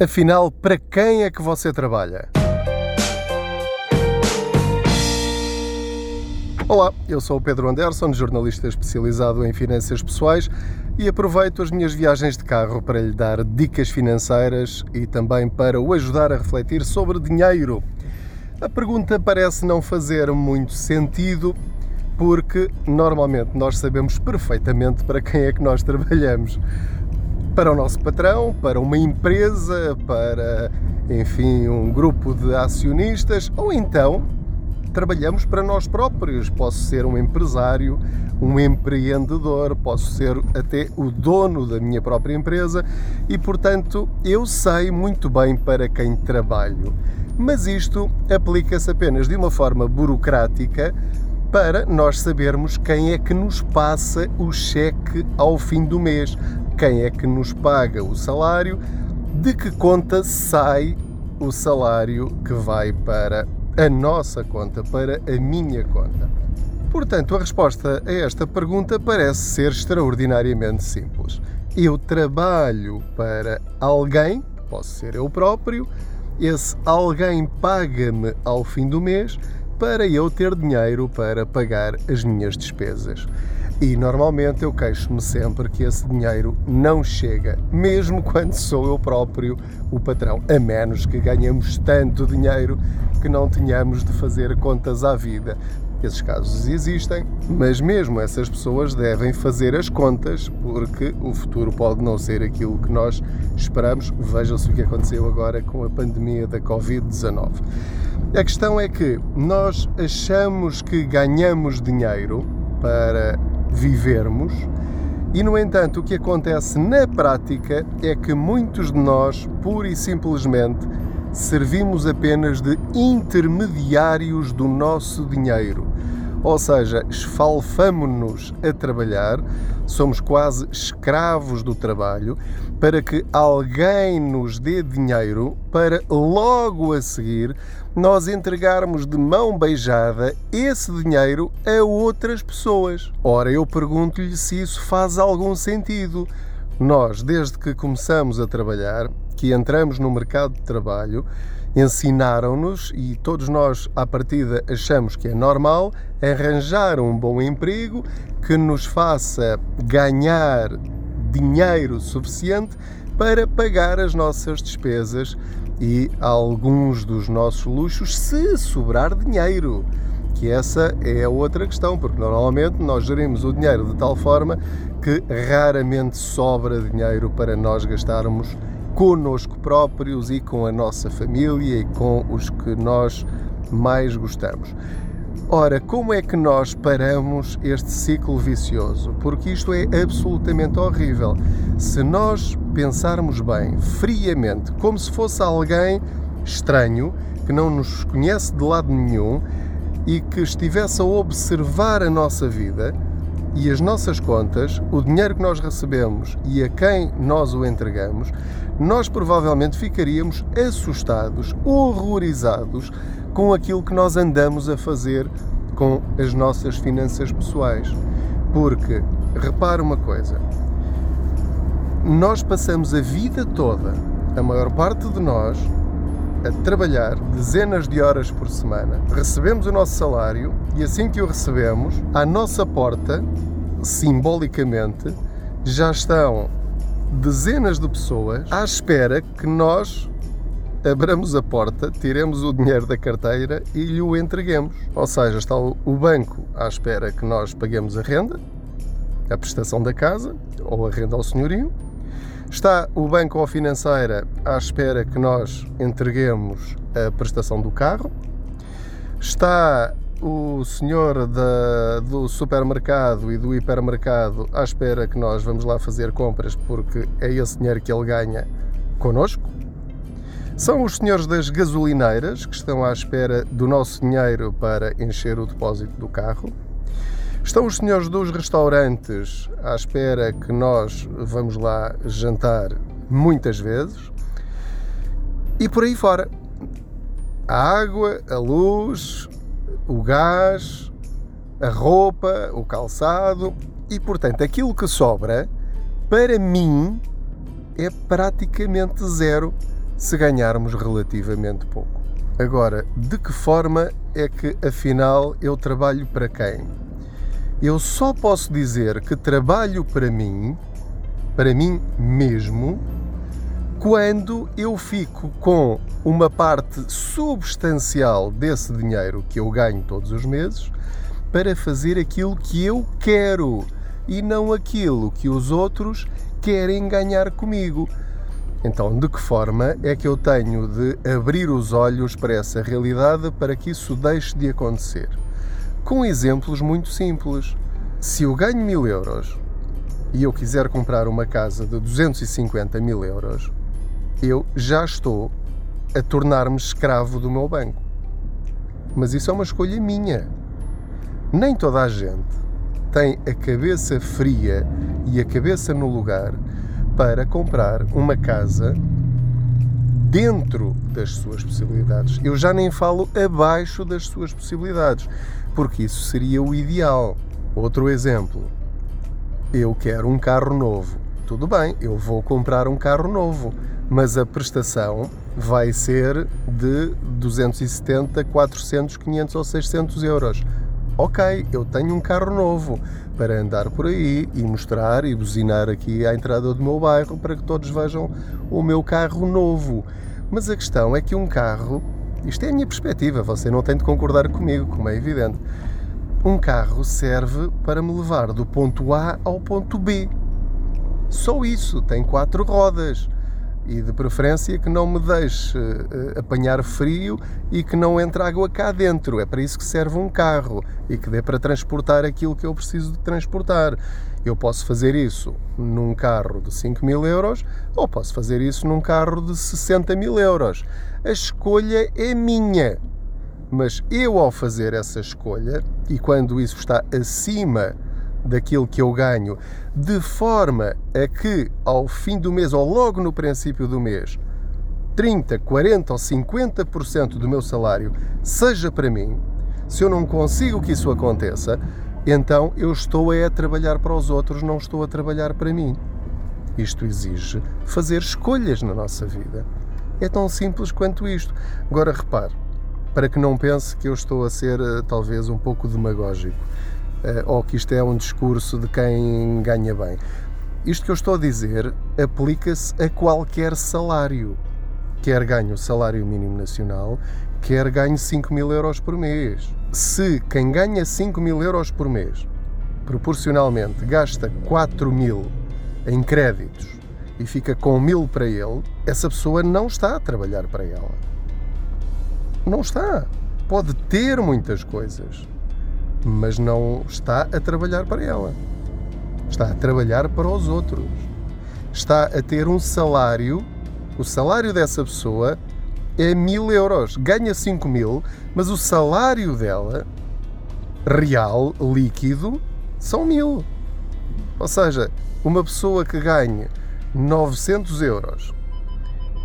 Afinal, para quem é que você trabalha? Olá, eu sou o Pedro Anderson, jornalista especializado em finanças pessoais e aproveito as minhas viagens de carro para lhe dar dicas financeiras e também para o ajudar a refletir sobre dinheiro. A pergunta parece não fazer muito sentido porque normalmente nós sabemos perfeitamente para quem é que nós trabalhamos para o nosso patrão, para uma empresa, para, enfim, um grupo de acionistas, ou então trabalhamos para nós próprios. Posso ser um empresário, um empreendedor, posso ser até o dono da minha própria empresa e, portanto, eu sei muito bem para quem trabalho. Mas isto aplica-se apenas de uma forma burocrática para nós sabermos quem é que nos passa o cheque ao fim do mês, quem é que nos paga o salário, de que conta sai o salário que vai para a nossa conta, para a minha conta. Portanto, a resposta a esta pergunta parece ser extraordinariamente simples. Eu trabalho para alguém, posso ser eu próprio, esse alguém paga-me ao fim do mês para eu ter dinheiro para pagar as minhas despesas. E normalmente eu queixo-me sempre que esse dinheiro não chega, mesmo quando sou eu próprio o patrão, a menos que ganhemos tanto dinheiro que não tenhamos de fazer contas à vida. Esses casos existem, mas mesmo essas pessoas devem fazer as contas, porque o futuro pode não ser aquilo que nós esperamos. Veja-se o que aconteceu agora com a pandemia da Covid-19. A questão é que nós achamos que ganhamos dinheiro para vivermos e, no entanto, o que acontece na prática é que muitos de nós, pura e simplesmente, servimos apenas de intermediários do nosso dinheiro. Ou seja, esfalfamo-nos a trabalhar, somos quase escravos do trabalho, para que alguém nos dê dinheiro para logo a seguir nós entregarmos de mão beijada esse dinheiro a outras pessoas. Ora, eu pergunto-lhe se isso faz algum sentido. Nós, desde que começamos a trabalhar, que entramos no mercado de trabalho, ensinaram-nos e todos nós, à partida, achamos que é normal arranjar um bom emprego que nos faça ganhar dinheiro suficiente para pagar as nossas despesas e alguns dos nossos luxos se sobrar dinheiro. Que essa é a outra questão, porque normalmente nós gerimos o dinheiro de tal forma que raramente sobra dinheiro para nós gastarmos conosco próprios e com a nossa família e com os que nós mais gostamos. Ora, como é que nós paramos este ciclo vicioso? Porque isto é absolutamente horrível. Se nós pensarmos bem, friamente, como se fosse alguém estranho, que não nos conhece de lado nenhum e que estivesse a observar a nossa vida e as nossas contas, o dinheiro que nós recebemos e a quem nós o entregamos, nós provavelmente ficaríamos assustados, horrorizados com aquilo que nós andamos a fazer com as nossas finanças pessoais. Porque, repare uma coisa, nós passamos a vida toda, a maior parte de nós, a trabalhar dezenas de horas por semana. Recebemos o nosso salário e assim que o recebemos, à nossa porta, simbolicamente, já estão dezenas de pessoas à espera que nós abramos a porta, tiremos o dinheiro da carteira e lhe o entreguemos. Ou seja, está o banco à espera que nós paguemos a renda, a prestação da casa ou a renda ao senhorio. Está o banco ou financeira à espera que nós entreguemos a prestação do carro. Está o senhor da, do supermercado e do hipermercado à espera que nós vamos lá fazer compras porque é esse dinheiro que ele ganha connosco. São os senhores das gasolineiras que estão à espera do nosso dinheiro para encher o depósito do carro. Estão os senhores dos restaurantes à espera que nós vamos lá jantar muitas vezes. E por aí fora. A água, a luz, o gás, a roupa, o calçado e, portanto, aquilo que sobra, para mim, é praticamente zero se ganharmos relativamente pouco. Agora, de que forma é que afinal eu trabalho para quem? Eu só posso dizer que trabalho para mim, para mim mesmo, quando eu fico com uma parte substancial desse dinheiro que eu ganho todos os meses para fazer aquilo que eu quero e não aquilo que os outros querem ganhar comigo. Então, de que forma é que eu tenho de abrir os olhos para essa realidade para que isso deixe de acontecer? Com exemplos muito simples. Se eu ganho mil euros e eu quiser comprar uma casa de 250 mil euros, eu já estou a tornar-me escravo do meu banco. Mas isso é uma escolha minha. Nem toda a gente tem a cabeça fria e a cabeça no lugar para comprar uma casa dentro das suas possibilidades. Eu já nem falo abaixo das suas possibilidades, porque isso seria o ideal. Outro exemplo. Eu quero um carro novo. Tudo bem, eu vou comprar um carro novo, mas a prestação vai ser de 270, 400, 500 ou 600 euros ok, eu tenho um carro novo para andar por aí e mostrar e buzinar aqui à entrada do meu bairro para que todos vejam o meu carro novo. Mas a questão é que um carro, isto é a minha perspectiva, você não tem de concordar comigo, como é evidente. Um carro serve para me levar do ponto A ao ponto B. Só isso, tem quatro rodas e de preferência que não me deixe uh, apanhar frio e que não entre água cá dentro. É para isso que serve um carro e que dê para transportar aquilo que eu preciso de transportar. Eu posso fazer isso num carro de 5 mil euros ou posso fazer isso num carro de 60 mil euros. A escolha é minha. Mas eu, ao fazer essa escolha, e quando isso está acima daquilo que eu ganho, de forma a que ao fim do mês ou logo no princípio do mês, 30, 40 ou 50% do meu salário seja para mim, se eu não consigo que isso aconteça, então eu estou a trabalhar para os outros, não estou a trabalhar para mim. Isto exige fazer escolhas na nossa vida. É tão simples quanto isto. Agora repare, para que não pense que eu estou a ser eh, talvez um pouco demagógico. Eh, ou que isto é um discurso de quem ganha bem. Isto que eu estou a dizer aplica-se a qualquer salário. Quer ganhe o salário mínimo nacional, quer ganhe 5 mil euros por mês. Se quem ganha 5 mil euros por mês, proporcionalmente, gasta 4 mil em créditos e fica com mil para ele, essa pessoa não está a trabalhar para ela. Não está. Pode ter muitas coisas, mas não está a trabalhar para ela. Está a trabalhar para os outros. Está a ter um salário, o salário dessa pessoa é mil euros. Ganha 5 mil, mas o salário dela, real, líquido, são mil. Ou seja, uma pessoa que ganhe 900 euros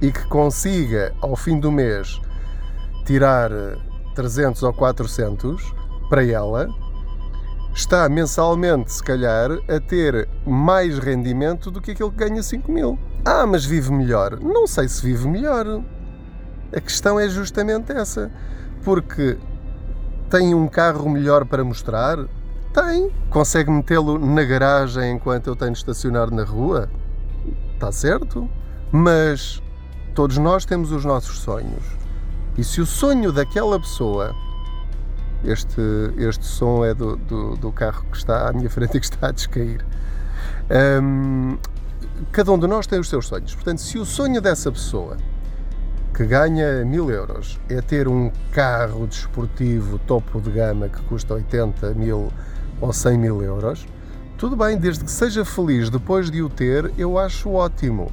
e que consiga, ao fim do mês, tirar 300 ou 400, para ela, está mensalmente, se calhar, a ter mais rendimento do que aquele que ganha 5 mil. Ah, mas vive melhor. Não sei se vive melhor. A questão é justamente essa. Porque tem um carro melhor para mostrar? Tem. Consegue metê-lo na garagem enquanto eu tenho de estacionar na rua? Está certo. Mas todos nós temos os nossos sonhos. E se o sonho daquela pessoa este, este som é do, do, do, carro que está à minha frente e que está a descair. Um, cada um de nós tem os seus sonhos. Portanto, se o sonho dessa pessoa que ganha mil euros é ter um carro desportivo topo de gama que custa 80 mil ou 100 mil euros, tudo bem, desde que seja feliz depois de o ter, eu acho ótimo.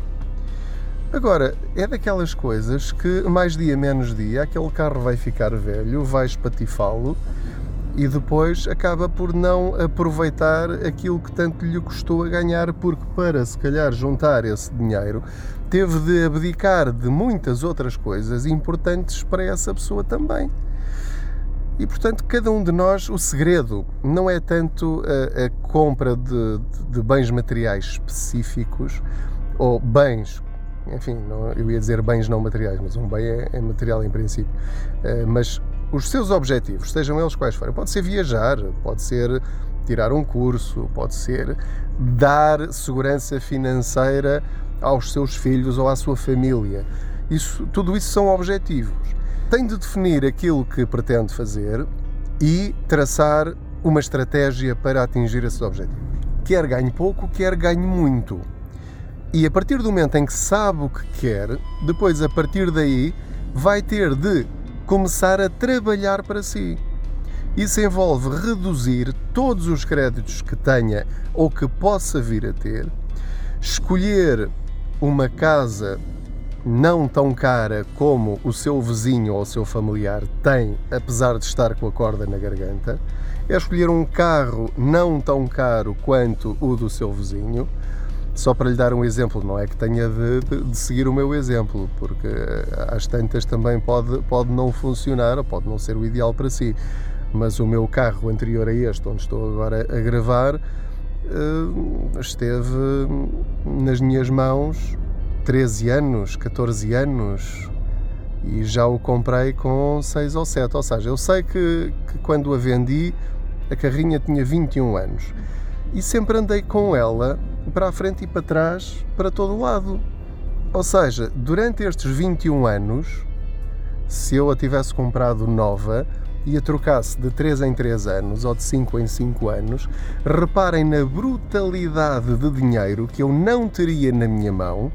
Agora, é daquelas coisas que mais dia menos dia aquele carro vai ficar velho, vai espatifá-lo e depois acaba por não aproveitar aquilo que tanto lhe custou a ganhar, porque para se calhar juntar esse dinheiro teve de abdicar de muitas outras coisas importantes para essa pessoa também. E portanto, cada um de nós, o segredo não é tanto a, a compra de, de bens materiais específicos ou bens enfim, não, eu ia dizer bens não materiais, mas um bem é, é material em princípio. Uh, mas os seus objetivos, sejam eles quais forem, pode ser viajar, pode ser tirar um curso, pode ser dar segurança financeira aos seus filhos ou à sua família. Isso, tudo isso são objetivos. Tem de definir aquilo que pretende fazer e traçar uma estratégia para atingir esses objetivos. Quer ganhe pouco, quer ganhe muito. E a partir do momento em que sabe o que quer, depois a partir daí vai ter de começar a trabalhar para si. Isso envolve reduzir todos os créditos que tenha ou que possa vir a ter, escolher uma casa não tão cara como o seu vizinho ou o seu familiar tem, apesar de estar com a corda na garganta, é escolher um carro não tão caro quanto o do seu vizinho. Só para lhe dar um exemplo, não é que tenha de, de, de seguir o meu exemplo, porque às tantas também pode, pode não funcionar ou pode não ser o ideal para si. Mas o meu carro anterior a este, onde estou agora a gravar, eh, esteve nas minhas mãos 13 anos, 14 anos e já o comprei com 6 ou 7. Ou seja, eu sei que, que quando a vendi a carrinha tinha 21 anos e sempre andei com ela para a frente e para trás, para todo o lado. Ou seja, durante estes 21 anos, se eu a tivesse comprado nova e a trocasse de 3 em 3 anos ou de 5 em 5 anos, reparem na brutalidade de dinheiro que eu não teria na minha mão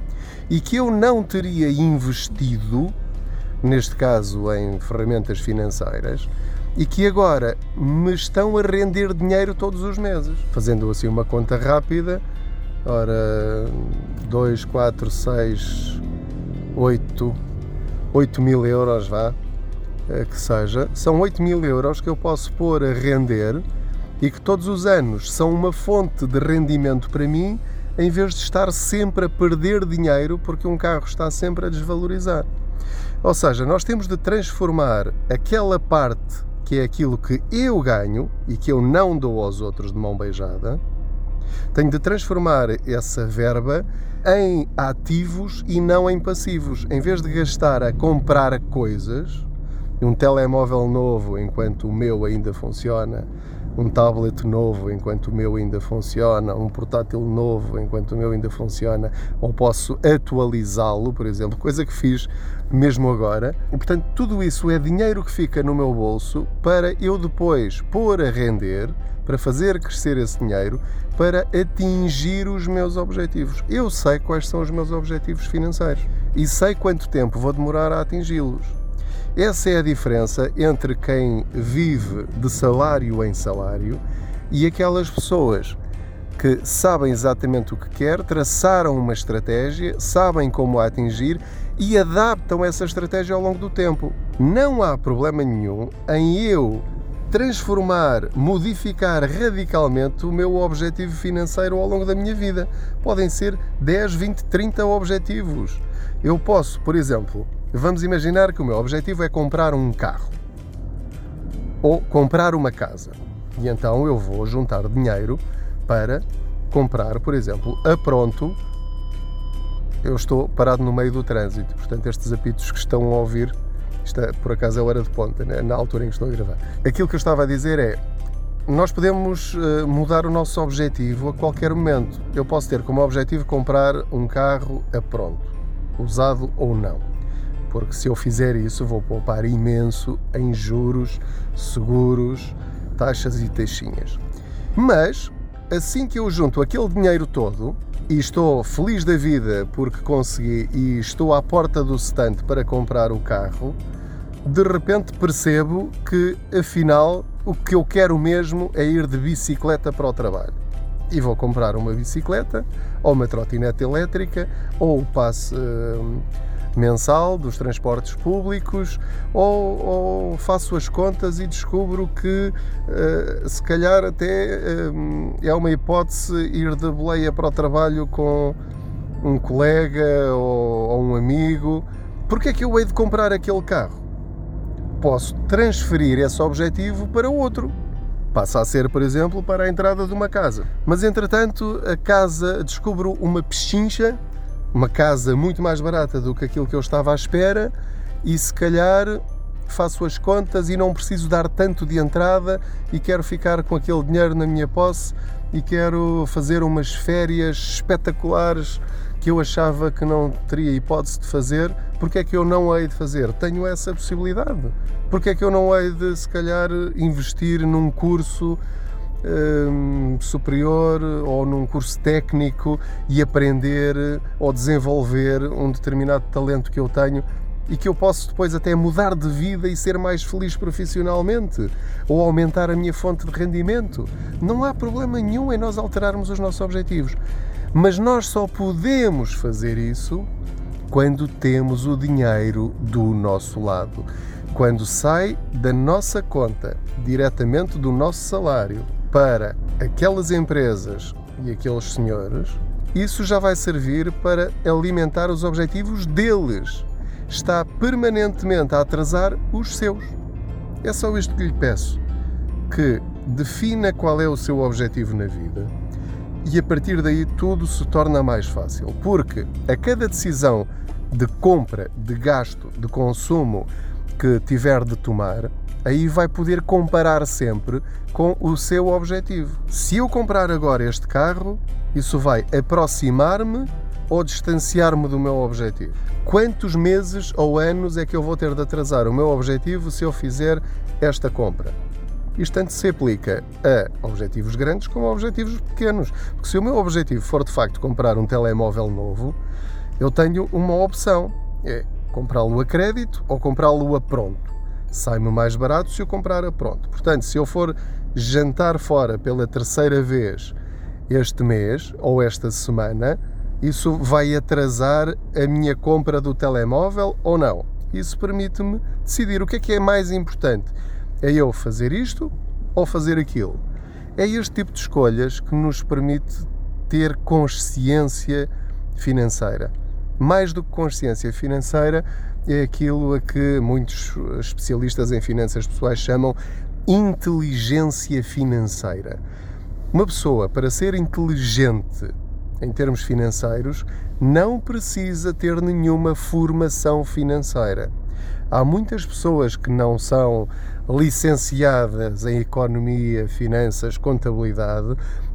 e que eu não teria investido, neste caso em ferramentas financeiras, e que agora me estão a render dinheiro todos os meses. Fazendo assim uma conta rápida, ora, 2, 4, 6, 8, 8 mil euros, vá, eh, que seja, são 8 mil euros que eu posso pôr a render e que todos os anos são uma fonte de rendimento para mim em vez de estar sempre a perder dinheiro porque um carro está sempre a desvalorizar. Ou seja, nós temos de transformar aquela parte que é aquilo que eu ganho e que eu não dou aos outros de mão beijada, tenho de transformar essa verba em ativos e não em passivos. Em vez de gastar a comprar coisas, um telemóvel novo enquanto o meu ainda funciona, um tablet novo enquanto o meu ainda funciona, um portátil novo enquanto o meu ainda funciona, ou posso atualizá-lo, por exemplo, coisa que fiz mesmo agora. E portanto, tudo isso é dinheiro que fica no meu bolso para eu depois pôr a render, para fazer crescer esse dinheiro, para atingir os meus objetivos. Eu sei quais são os meus objetivos financeiros e sei quanto tempo vou demorar a atingi-los. Essa é a diferença entre quem vive de salário em salário e aquelas pessoas que sabem exatamente o que quer, traçaram uma estratégia, sabem como a atingir e adaptam essa estratégia ao longo do tempo. Não há problema nenhum em eu transformar, modificar radicalmente o meu objetivo financeiro ao longo da minha vida. Podem ser 10, 20, 30 objetivos. Eu posso, por exemplo, Vamos imaginar que o meu objetivo é comprar um carro ou comprar uma casa. E então eu vou juntar dinheiro para comprar, por exemplo, a pronto. Eu estou parado no meio do trânsito, portanto, estes apitos que estão a ouvir, isto é, por acaso é hora de ponta, né? na altura em que estou a gravar. Aquilo que eu estava a dizer é: nós podemos eh, mudar o nosso objetivo a qualquer momento. Eu posso ter como objetivo comprar um carro a pronto, usado ou não porque se eu fizer isso vou poupar imenso em juros, seguros, taxas e taxinhas. Mas assim que eu junto aquele dinheiro todo e estou feliz da vida porque consegui e estou à porta do stand para comprar o carro, de repente percebo que afinal o que eu quero mesmo é ir de bicicleta para o trabalho. E vou comprar uma bicicleta, ou uma trotinete elétrica, ou o passe. Uh, mensal dos transportes públicos ou, ou faço as contas e descubro que uh, se calhar até uh, é uma hipótese ir de boleia para o trabalho com um colega ou, ou um amigo. Porquê é que eu hei de comprar aquele carro? Posso transferir esse objetivo para outro. Passa a ser, por exemplo, para a entrada de uma casa. Mas entretanto, a casa descubro uma pechincha uma casa muito mais barata do que aquilo que eu estava à espera e se calhar faço as contas e não preciso dar tanto de entrada e quero ficar com aquele dinheiro na minha posse e quero fazer umas férias espetaculares que eu achava que não teria hipótese de fazer, porque é que eu não hei de fazer? Tenho essa possibilidade. Porque é que eu não hei de, se calhar, investir num curso superior ou num curso técnico e aprender ou desenvolver um determinado talento que eu tenho e que eu posso depois até mudar de vida e ser mais feliz profissionalmente ou aumentar a minha fonte de rendimento. Não há problema nenhum em nós alterarmos os nossos objetivos. Mas nós só podemos fazer isso quando temos o dinheiro do nosso lado. Quando sai da nossa conta, diretamente do nosso salário, para aquelas empresas e aqueles senhores, isso já vai servir para alimentar os objetivos deles está permanentemente a atrasar os seus. É só isto que lhe peço: que defina qual é o seu objetivo na vida e a partir daí tudo se torna mais fácil. Porque a cada decisão de compra, de gasto, de consumo que tiver de tomar, aí vai poder comparar sempre com o seu objetivo. Se eu comprar agora este carro, isso vai aproximar-me ou distanciar-me do meu objetivo? Quantos meses ou anos é que eu vou ter de atrasar o meu objetivo se eu fizer esta compra? Isto tanto se aplica a objetivos grandes como a objetivos pequenos. Porque se o meu objetivo for de facto comprar um telemóvel novo, eu tenho uma opção: é comprá-lo a crédito ou comprá-lo a pronto. Sai-me mais barato se eu comprar a pronto. Portanto, se eu for jantar fora pela terceira vez este mês ou esta semana, isso vai atrasar a minha compra do telemóvel ou não? Isso permite-me decidir o que é que é mais importante. É eu fazer isto ou fazer aquilo? É este tipo de escolhas que nos permite ter consciência financeira. Mais do que consciência financeira, é aquilo a que muitos especialistas em finanças pessoais chamam inteligência financeira. Uma pessoa, para ser inteligente em termos financeiros, não precisa ter nenhuma formação financeira. Há muitas pessoas que não são licenciadas em economia, finanças, contabilidade,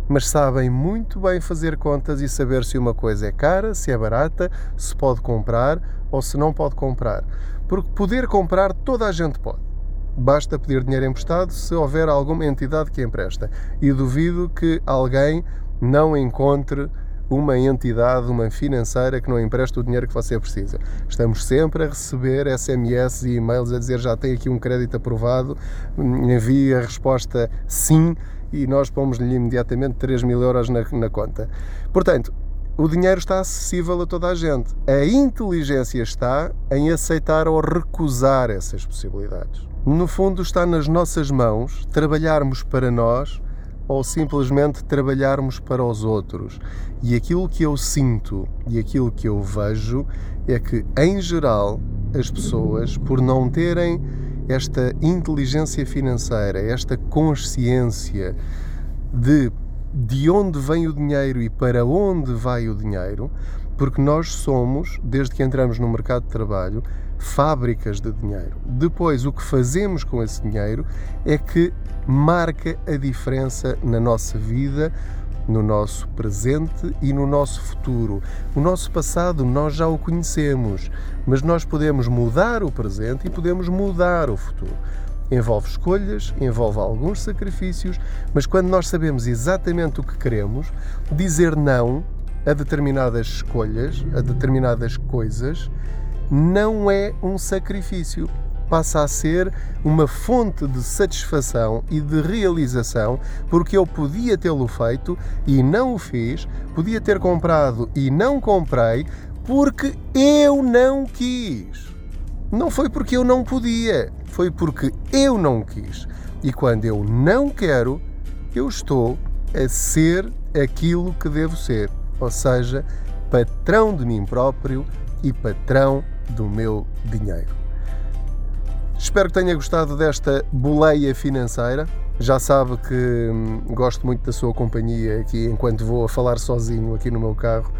mas sabem muito bem fazer contas e saber se uma coisa é cara, se é barata, se pode comprar ou se não pode comprar. Porque poder comprar toda a gente pode. Basta pedir dinheiro emprestado se houver alguma entidade que empresta. E duvido que alguém não encontre uma entidade, uma financeira que não empresta o dinheiro que você precisa. Estamos sempre a receber SMS e e-mails a dizer já tem aqui um crédito aprovado, envie a resposta sim e nós pomos-lhe imediatamente 3 mil euros na, na conta. Portanto, o dinheiro está acessível a toda a gente. A inteligência está em aceitar ou recusar essas possibilidades. No fundo, está nas nossas mãos trabalharmos para nós ou simplesmente trabalharmos para os outros. E aquilo que eu sinto e aquilo que eu vejo é que, em geral, as pessoas, por não terem esta inteligência financeira, esta consciência de de onde vem o dinheiro e para onde vai o dinheiro, porque nós somos, desde que entramos no mercado de trabalho, fábricas de dinheiro. Depois, o que fazemos com esse dinheiro é que marca a diferença na nossa vida, no nosso presente e no nosso futuro. O nosso passado nós já o conhecemos, mas nós podemos mudar o presente e podemos mudar o futuro. Envolve escolhas, envolve alguns sacrifícios, mas quando nós sabemos exatamente o que queremos, dizer não a determinadas escolhas, a determinadas coisas, não é um sacrifício. Passa a ser uma fonte de satisfação e de realização, porque eu podia tê-lo feito e não o fiz, podia ter comprado e não comprei, porque eu não quis. Não foi porque eu não podia, foi porque eu não quis. E quando eu não quero, eu estou a ser aquilo que devo ser, ou seja, patrão de mim próprio e patrão do meu dinheiro. Espero que tenha gostado desta boleia financeira. Já sabe que hum, gosto muito da sua companhia aqui enquanto vou a falar sozinho aqui no meu carro,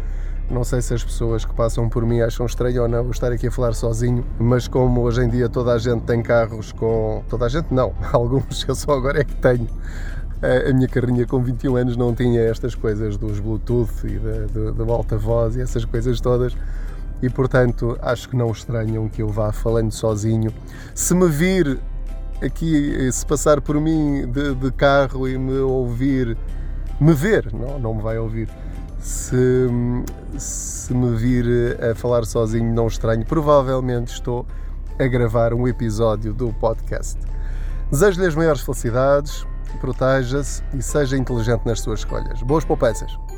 Não sei se as pessoas que passam por mim acham estranho ou não eu estar aqui a falar sozinho, mas como hoje em dia toda a gente tem carros com. Toda a gente não, alguns, eu só agora é que tenho. A minha carrinha com 21 anos não tinha estas coisas dos Bluetooth e da, da, alta voz e essas coisas todas e portanto acho que não estranham que eu vá falando sozinho. Se me vir aqui, se passar por mim de, de carro e me ouvir, me ver, não, não me vai ouvir. Se, se me vir a falar sozinho, não estranho. Provavelmente estou a gravar um episódio do podcast. Desejo-lhe as maiores felicidades, proteja-se e seja inteligente nas suas escolhas. Boas poupanças!